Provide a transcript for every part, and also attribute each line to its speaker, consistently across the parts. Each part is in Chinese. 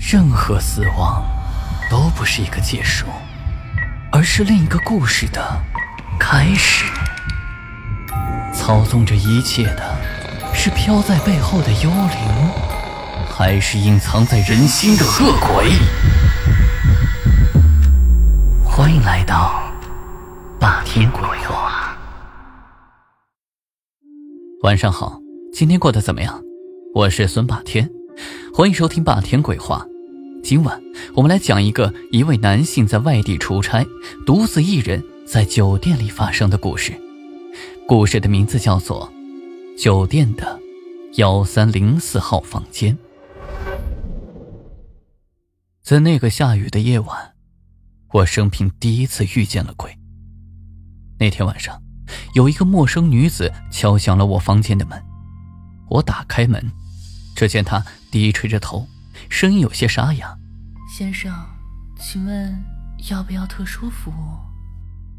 Speaker 1: 任何死亡都不是一个结束，而是另一个故事的开始。操纵着一切的是飘在背后的幽灵，还是隐藏在人心的恶鬼？欢迎来到霸天鬼话。晚上好，今天过得怎么样？我是孙霸天，欢迎收听霸天鬼话。今晚我们来讲一个一位男性在外地出差，独自一人在酒店里发生的故事。故事的名字叫做《酒店的幺三零四号房间》。在那个下雨的夜晚，我生平第一次遇见了鬼。那天晚上，有一个陌生女子敲响了我房间的门。我打开门，只见她低垂着头。声音有些沙哑，
Speaker 2: 先生，请问要不要特殊服务？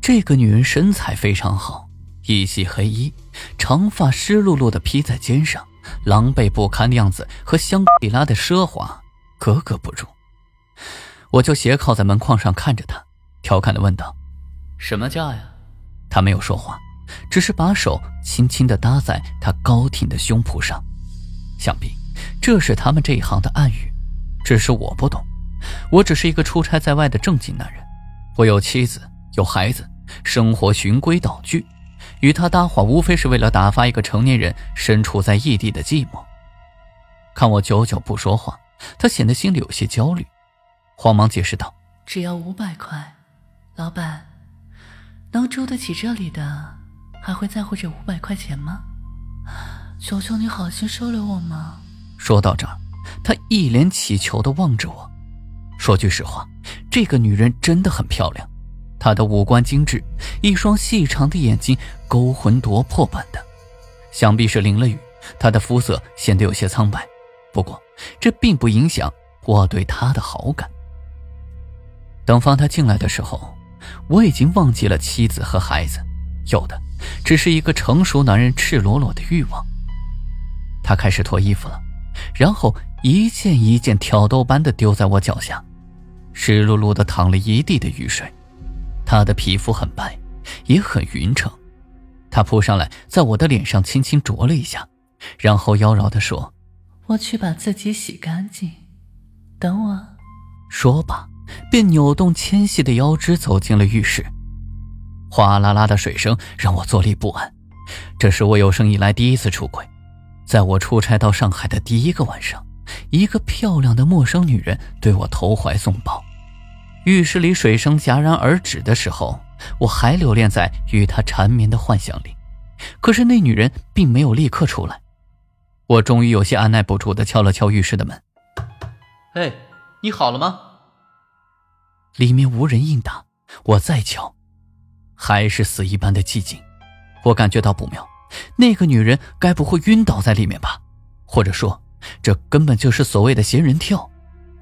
Speaker 1: 这个女人身材非常好，一袭黑衣，长发湿漉漉的披在肩上，狼狈不堪的样子和香格里拉的奢华格格不入。我就斜靠在门框上看着她，调侃的问道：“什么价呀？”她没有说话，只是把手轻轻的搭在她高挺的胸脯上，想必这是他们这一行的暗语。只是我不懂，我只是一个出差在外的正经男人，我有妻子有孩子，生活循规蹈矩，与他搭话无非是为了打发一个成年人身处在异地的寂寞。看我久久不说话，他显得心里有些焦虑，慌忙解释道：“
Speaker 2: 只要五百块，老板，能住得起这里的，还会在乎这五百块钱吗？求求你好心收留我吗！”
Speaker 1: 说到这儿。他一脸乞求的望着我，说句实话，这个女人真的很漂亮。她的五官精致，一双细长的眼睛勾魂夺魄般的，想必是淋了雨，她的肤色显得有些苍白。不过，这并不影响我对她的好感。等放她进来的时候，我已经忘记了妻子和孩子，有的只是一个成熟男人赤裸裸的欲望。他开始脱衣服了，然后。一件一件挑逗般的丢在我脚下，湿漉漉的淌了一地的雨水。他的皮肤很白，也很匀称。他扑上来，在我的脸上轻轻啄了一下，然后妖娆的说：“
Speaker 2: 我去把自己洗干净，等我。”
Speaker 1: 说罢，便扭动纤细的腰肢走进了浴室。哗啦啦的水声让我坐立不安。这是我有生以来第一次出轨，在我出差到上海的第一个晚上。一个漂亮的陌生女人对我投怀送抱，浴室里水声戛然而止的时候，我还留恋在与她缠绵的幻想里。可是那女人并没有立刻出来，我终于有些按耐不住的敲了敲浴室的门：“哎，你好了吗？”里面无人应答。我再敲，还是死一般的寂静。我感觉到不妙，那个女人该不会晕倒在里面吧？或者说……这根本就是所谓的仙人跳，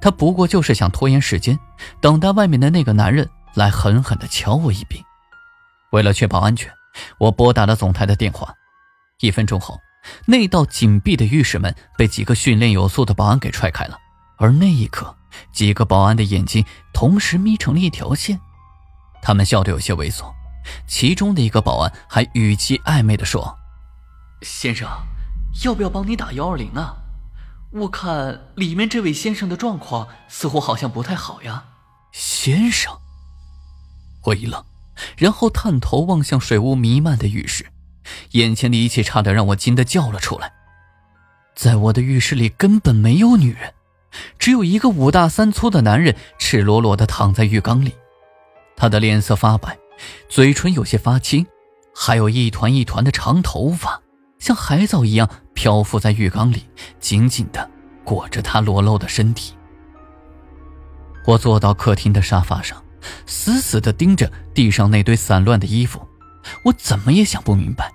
Speaker 1: 他不过就是想拖延时间，等待外面的那个男人来狠狠地敲我一笔。为了确保安全，我拨打了总台的电话。一分钟后，那道紧闭的浴室门被几个训练有素的保安给踹开了，而那一刻，几个保安的眼睛同时眯成了一条线，他们笑得有些猥琐。其中的一个保安还语气暧昧地说：“先生，要不要帮你打幺二零啊？”我看里面这位先生的状况似乎好像不太好呀，先生。我一愣，然后探头望向水雾弥漫的浴室，眼前的一切差点让我惊得叫了出来。在我的浴室里根本没有女人，只有一个五大三粗的男人赤裸裸的躺在浴缸里，他的脸色发白，嘴唇有些发青，还有一团一团的长头发。像海藻一样漂浮在浴缸里，紧紧的裹着他裸露的身体。我坐到客厅的沙发上，死死的盯着地上那堆散乱的衣服。我怎么也想不明白，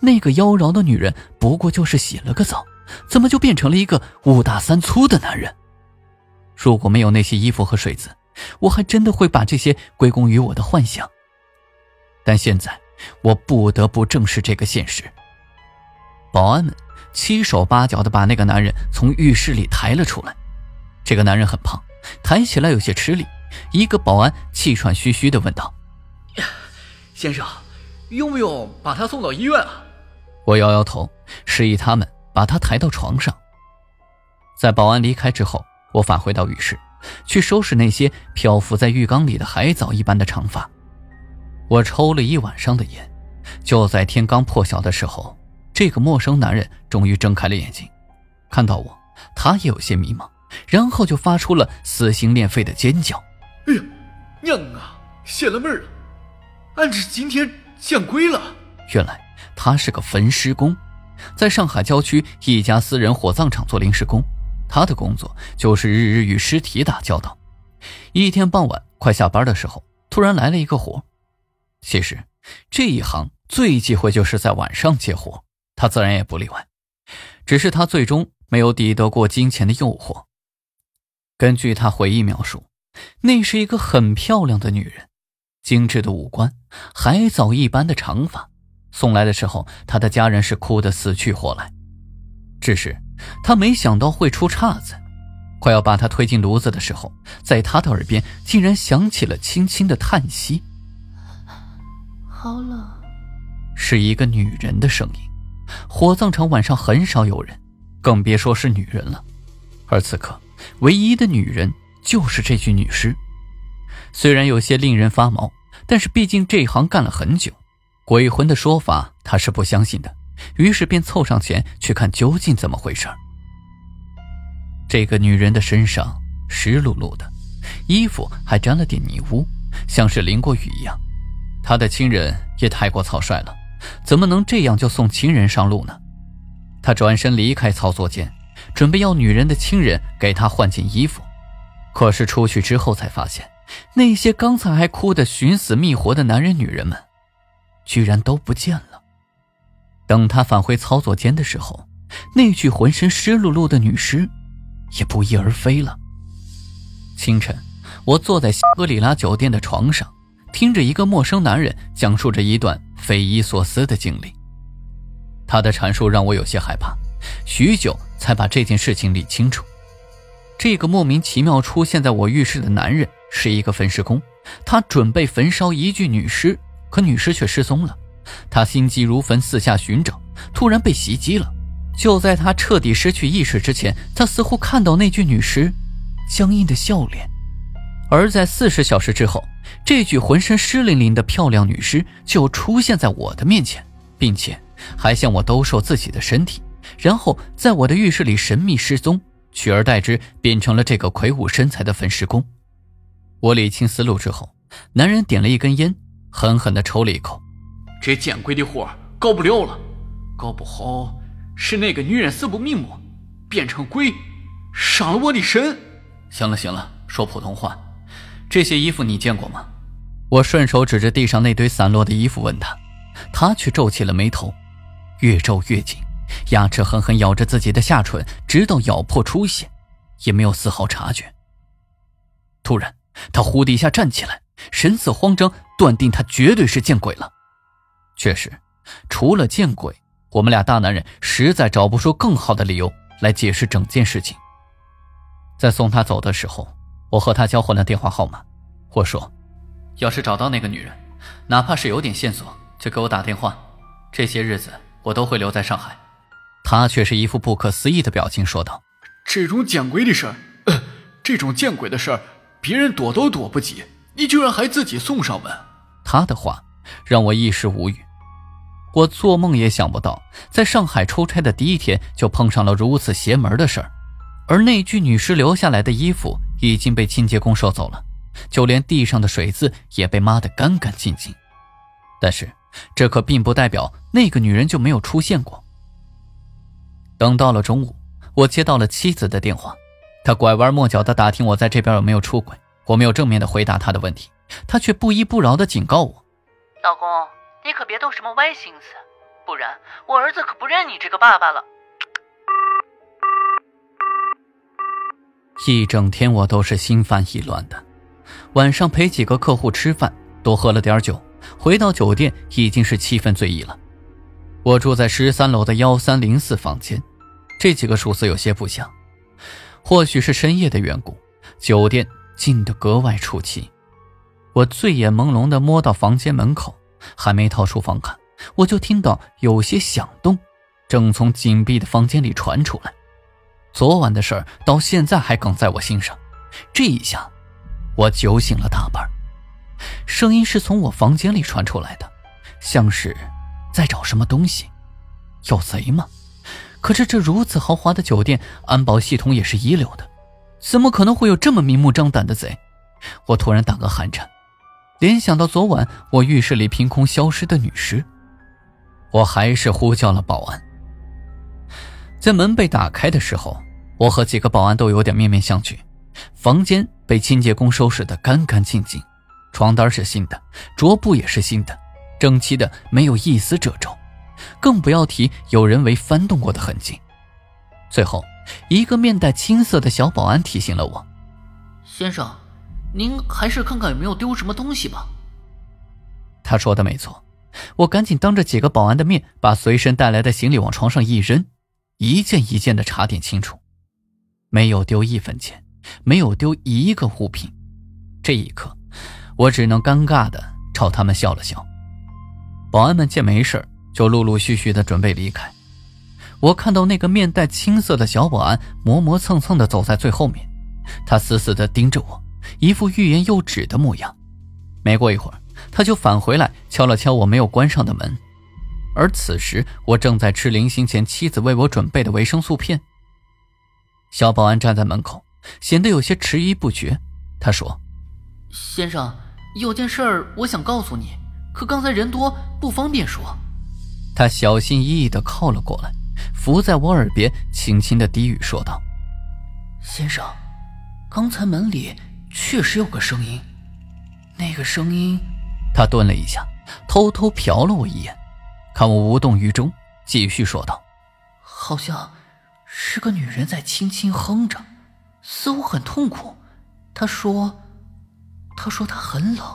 Speaker 1: 那个妖娆的女人不过就是洗了个澡，怎么就变成了一个五大三粗的男人？如果没有那些衣服和水渍，我还真的会把这些归功于我的幻想。但现在，我不得不正视这个现实。保安们七手八脚的把那个男人从浴室里抬了出来。这个男人很胖，抬起来有些吃力。一个保安气喘吁吁的问道：“
Speaker 3: 先生，用不用把他送到医院啊？”
Speaker 1: 我摇摇头，示意他们把他抬到床上。在保安离开之后，我返回到浴室，去收拾那些漂浮在浴缸里的海藻一般的长发。我抽了一晚上的烟，就在天刚破晓的时候，这个陌生男人终于睁开了眼睛，看到我，他也有些迷茫。然后就发出了撕心裂肺的尖叫。
Speaker 3: 哎呀，娘啊，泄了闷了！俺这今天见鬼了！
Speaker 1: 原来他是个焚尸工，在上海郊区一家私人火葬场做临时工。他的工作就是日日与尸体打交道。一天傍晚快下班的时候，突然来了一个活。其实这一行最忌讳就是在晚上接活，他自然也不例外。只是他最终没有抵得过金钱的诱惑。根据他回忆描述，那是一个很漂亮的女人，精致的五官，海藻一般的长发。送来的时候，他的家人是哭得死去活来。只是他没想到会出岔子，快要把他推进炉子的时候，在他的耳边竟然响起了轻轻的叹息：“
Speaker 2: 好冷。”
Speaker 1: 是一个女人的声音。火葬场晚上很少有人，更别说是女人了。而此刻。唯一的女人就是这具女尸，虽然有些令人发毛，但是毕竟这行干了很久，鬼魂的说法他是不相信的，于是便凑上前去看究竟怎么回事。这个女人的身上湿漉漉的，衣服还沾了点泥污，像是淋过雨一样。他的亲人也太过草率了，怎么能这样就送亲人上路呢？他转身离开操作间。准备要女人的亲人给他换件衣服，可是出去之后才发现，那些刚才还哭得寻死觅活的男人女人们，居然都不见了。等他返回操作间的时候，那具浑身湿漉漉的女尸也不翼而飞了。清晨，我坐在香格里拉酒店的床上，听着一个陌生男人讲述着一段匪夷所思的经历，他的阐述让我有些害怕。许久才把这件事情理清楚。这个莫名其妙出现在我浴室的男人是一个焚尸工，他准备焚烧一具女尸，可女尸却失踪了。他心急如焚，四下寻找，突然被袭击了。就在他彻底失去意识之前，他似乎看到那具女尸僵硬的笑脸。而在四十小时之后，这具浑身湿淋淋的漂亮女尸就出现在我的面前，并且还向我兜售自己的身体。然后在我的浴室里神秘失踪，取而代之变成了这个魁梧身材的焚尸工。我理清思路之后，男人点了一根烟，狠狠地抽了一口。
Speaker 3: 这见鬼的活搞不了了，搞不好是那个女人死不瞑目，变成鬼，伤了我的身。
Speaker 1: 行了行了，说普通话。这些衣服你见过吗？我顺手指着地上那堆散落的衣服问他，他却皱起了眉头，越皱越紧。牙齿狠狠咬着自己的下唇，直到咬破出血，也没有丝毫察觉。突然，他忽的一下站起来，神色慌张，断定他绝对是见鬼了。确实，除了见鬼，我们俩大男人实在找不出更好的理由来解释整件事情。在送他走的时候，我和他交换了电话号码。我说：“要是找到那个女人，哪怕是有点线索，就给我打电话。这些日子，我都会留在上海。”他却是一副不可思议的表情，说道：“
Speaker 3: 这种见鬼的事儿，这种见鬼的事儿，别人躲都躲不及，你居然还自己送上门。”
Speaker 1: 他的话让我一时无语。我做梦也想不到，在上海出差的第一天就碰上了如此邪门的事儿。而那具女尸留下来的衣服已经被清洁工收走了，就连地上的水渍也被抹得干干净净。但是，这可并不代表那个女人就没有出现过。等到了中午，我接到了妻子的电话，她拐弯抹角的打听我在这边有没有出轨。我没有正面的回答她的问题，她却不依不饶的警告我：“
Speaker 2: 老公，你可别动什么歪心思，不然我儿子可不认你这个爸爸了。”
Speaker 1: 一整天我都是心烦意乱的，晚上陪几个客户吃饭，多喝了点酒，回到酒店已经是七分醉意了。我住在十三楼的幺三零四房间。这几个数字有些不详，或许是深夜的缘故，酒店静得格外出奇。我醉眼朦胧地摸到房间门口，还没掏出房看，我就听到有些响动，正从紧闭的房间里传出来。昨晚的事儿到现在还梗在我心上，这一下，我酒醒了大半。声音是从我房间里传出来的，像是在找什么东西，有贼吗？可是这如此豪华的酒店，安保系统也是一流的，怎么可能会有这么明目张胆的贼？我突然打个寒颤，联想到昨晚我浴室里凭空消失的女尸，我还是呼叫了保安。在门被打开的时候，我和几个保安都有点面面相觑。房间被清洁工收拾得干干净净，床单是新的，桌布也是新的，整齐的没有一丝褶皱。更不要提有人为翻动过的痕迹。最后，一个面带青色的小保安提醒了我：“
Speaker 2: 先生，您还是看看有没有丢什么东西吧。”
Speaker 1: 他说的没错，我赶紧当着几个保安的面把随身带来的行李往床上一扔，一件一件的查点清楚，没有丢一分钱，没有丢一个物品。这一刻，我只能尴尬的朝他们笑了笑。保安们见没事就陆陆续续的准备离开，我看到那个面带青色的小保安磨磨蹭蹭的走在最后面，他死死的盯着我，一副欲言又止的模样。没过一会儿，他就返回来敲了敲我没有关上的门，而此时我正在吃临行前妻子为我准备的维生素片。小保安站在门口，显得有些迟疑不决。他说：“
Speaker 2: 先生，有件事儿我想告诉你，可刚才人多不方便说。”
Speaker 1: 他小心翼翼地靠了过来，伏在我耳边，轻轻地低语说道：“
Speaker 2: 先生，刚才门里确实有个声音，那个声音……”
Speaker 1: 他顿了一下，偷偷瞟了我一眼，看我无动于衷，继续说道：“
Speaker 2: 好像是个女人在轻轻哼着，似乎很痛苦。她说：‘她说她很冷。’”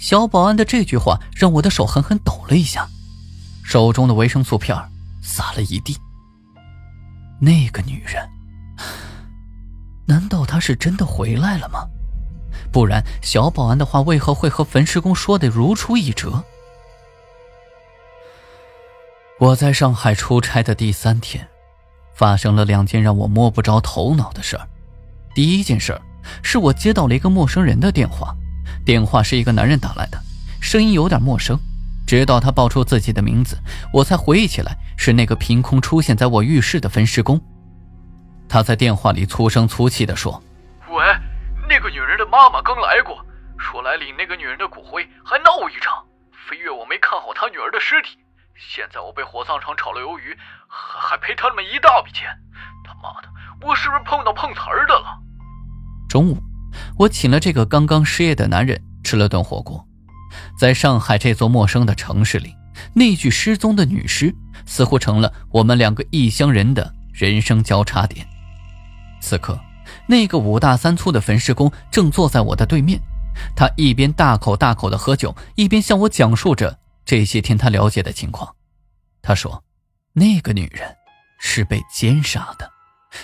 Speaker 1: 小保安的这句话让我的手狠狠抖了一下。手中的维生素片洒了一地。那个女人，难道她是真的回来了吗？不然小保安的话为何会和焚尸工说的如出一辙？我在上海出差的第三天，发生了两件让我摸不着头脑的事儿。第一件事儿是我接到了一个陌生人的电话，电话是一个男人打来的，声音有点陌生。直到他报出自己的名字，我才回忆起来是那个凭空出现在我浴室的分尸工。他在电话里粗声粗气地说：“
Speaker 3: 喂，那个女人的妈妈刚来过，说来领那个女人的骨灰，还闹一场，非怨我没看好她女儿的尸体。现在我被火葬场炒了鱿鱼，还还赔他们一大笔钱。他妈的，我是不是碰到碰瓷儿的了？”
Speaker 1: 中午，我请了这个刚刚失业的男人吃了顿火锅。在上海这座陌生的城市里，那具失踪的女尸似乎成了我们两个异乡人的人生交叉点。此刻，那个五大三粗的焚尸工正坐在我的对面，他一边大口大口的喝酒，一边向我讲述着这些天他了解的情况。他说，那个女人是被奸杀的，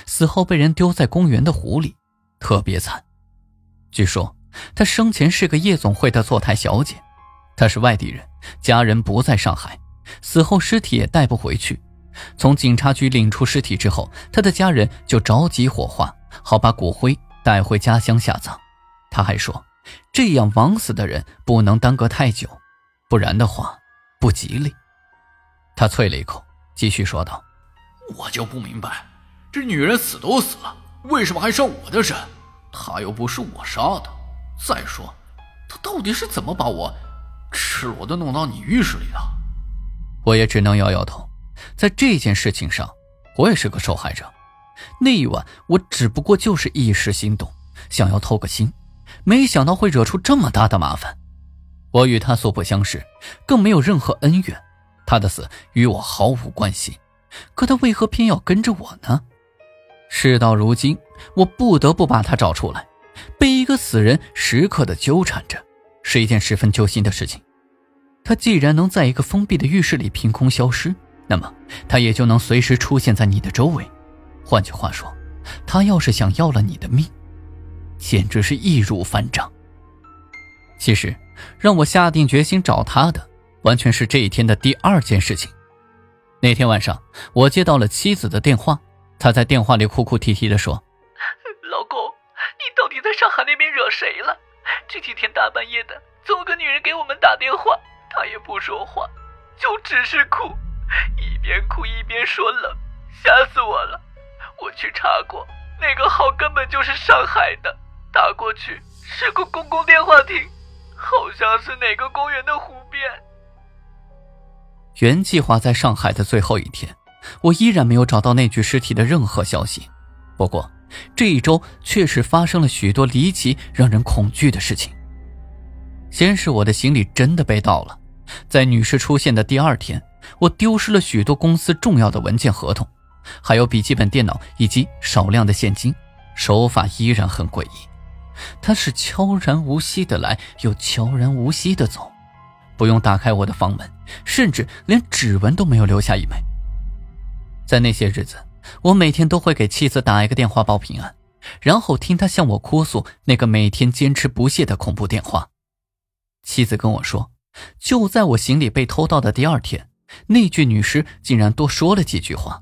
Speaker 1: 死后被人丢在公园的湖里，特别惨。据说。她生前是个夜总会的坐台小姐，她是外地人，家人不在上海，死后尸体也带不回去。从警察局领出尸体之后，她的家人就着急火化，好把骨灰带回家乡下葬。他还说，这样枉死的人不能耽搁太久，不然的话不吉利。他啐了一口，继续说道：“
Speaker 3: 我就不明白，这女人死都死了，为什么还上我的身？她又不是我杀的。”再说，她到底是怎么把我赤裸的弄到你浴室里的？
Speaker 1: 我也只能摇摇头。在这件事情上，我也是个受害者。那一晚，我只不过就是一时心动，想要偷个心，没想到会惹出这么大的麻烦。我与他素不相识，更没有任何恩怨，他的死与我毫无关系。可他为何偏要跟着我呢？事到如今，我不得不把他找出来。被一个死人时刻的纠缠着，是一件十分揪心的事情。他既然能在一个封闭的浴室里凭空消失，那么他也就能随时出现在你的周围。换句话说，他要是想要了你的命，简直是易如反掌。其实，让我下定决心找他的，完全是这一天的第二件事情。那天晚上，我接到了妻子的电话，她在电话里哭哭啼啼地说：“
Speaker 2: 老公，你到底在上海那边惹谁了？这几天大半夜的，总有个女人给我们打电话，她也不说话，就只是哭，一边哭一边说冷，吓死我了。我去查过，那个号根本就是上海的，打过去是个公共电话亭，好像是哪个公园的湖边。”
Speaker 1: 原计划在上海的最后一天，我依然没有找到那具尸体的任何消息。不过，这一周确实发生了许多离奇、让人恐惧的事情。先是我的行李真的被盗了，在女士出现的第二天，我丢失了许多公司重要的文件、合同，还有笔记本电脑以及少量的现金。手法依然很诡异，他是悄然无息的来，又悄然无息的走。不用打开我的房门，甚至连指纹都没有留下一枚。在那些日子，我每天都会给妻子打一个电话报平安，然后听她向我哭诉那个每天坚持不懈的恐怖电话。妻子跟我说，就在我行李被偷盗的第二天，那具女尸竟然多说了几句话。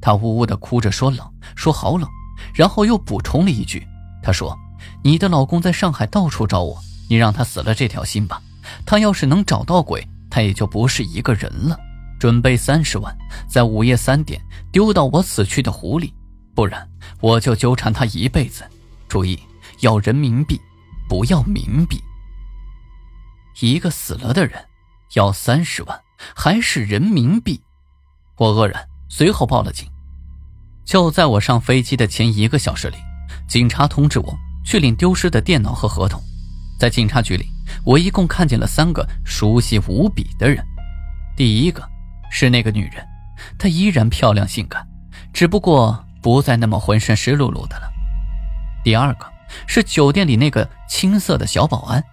Speaker 1: 她呜呜的哭着说冷，说好冷，然后又补充了一句：“她说，你的老公在上海到处找我，你让他死了这条心吧。”他要是能找到鬼，他也就不是一个人了。准备三十万，在午夜三点丢到我死去的湖里，不然我就纠缠他一辈子。注意，要人民币，不要冥币。一个死了的人，要三十万，还是人民币？我愕然，随后报了警。就在我上飞机的前一个小时里，警察通知我去领丢失的电脑和合同。在警察局里。我一共看见了三个熟悉无比的人。第一个是那个女人，她依然漂亮性感，只不过不再那么浑身湿漉漉的了。第二个是酒店里那个青涩的小保安，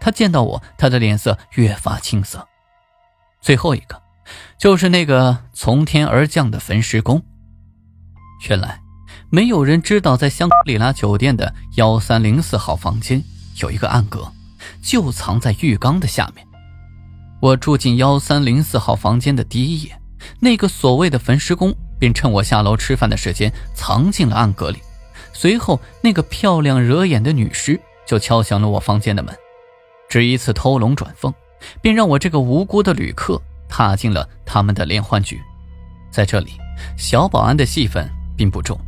Speaker 1: 他见到我，他的脸色越发青涩。最后一个就是那个从天而降的焚尸工。原来，没有人知道，在香格里拉酒店的幺三零四号房间有一个暗格。就藏在浴缸的下面。我住进幺三零四号房间的第一夜，那个所谓的焚尸工便趁我下楼吃饭的时间藏进了暗格里。随后，那个漂亮惹眼的女尸就敲响了我房间的门。只一次偷龙转凤，便让我这个无辜的旅客踏进了他们的连环局。在这里，小保安的戏份并不重，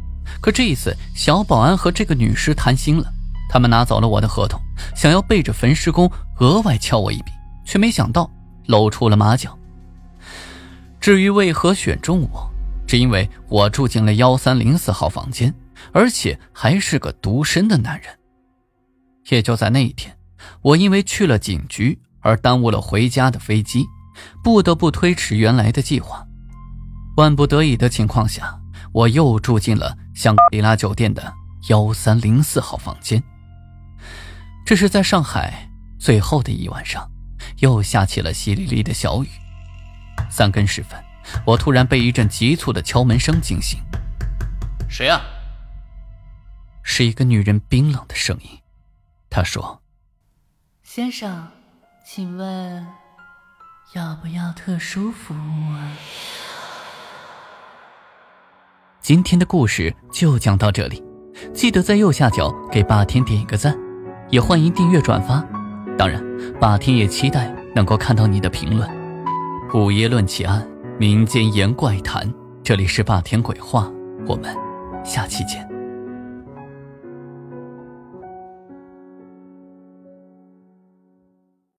Speaker 1: 可这一次，小保安和这个女尸谈心了。他们拿走了我的合同，想要背着焚尸工额外敲我一笔，却没想到露出了马脚。至于为何选中我，只因为我住进了幺三零四号房间，而且还是个独身的男人。也就在那一天，我因为去了警局而耽误了回家的飞机，不得不推迟原来的计划。万不得已的情况下，我又住进了香格里拉酒店的幺三零四号房间。这是在上海最后的一晚上，又下起了淅沥沥的小雨。三更时分，我突然被一阵急促的敲门声惊醒。
Speaker 3: 谁呀？
Speaker 1: 是一个女人冰冷的声音。她说：“
Speaker 2: 先生，请问要不要特殊服务啊？”
Speaker 1: 今天的故事就讲到这里，记得在右下角给霸天点一个赞。也欢迎订阅转发，当然，霸天也期待能够看到你的评论。午夜论奇案，民间言怪谈，这里是霸天鬼话，我们下期见。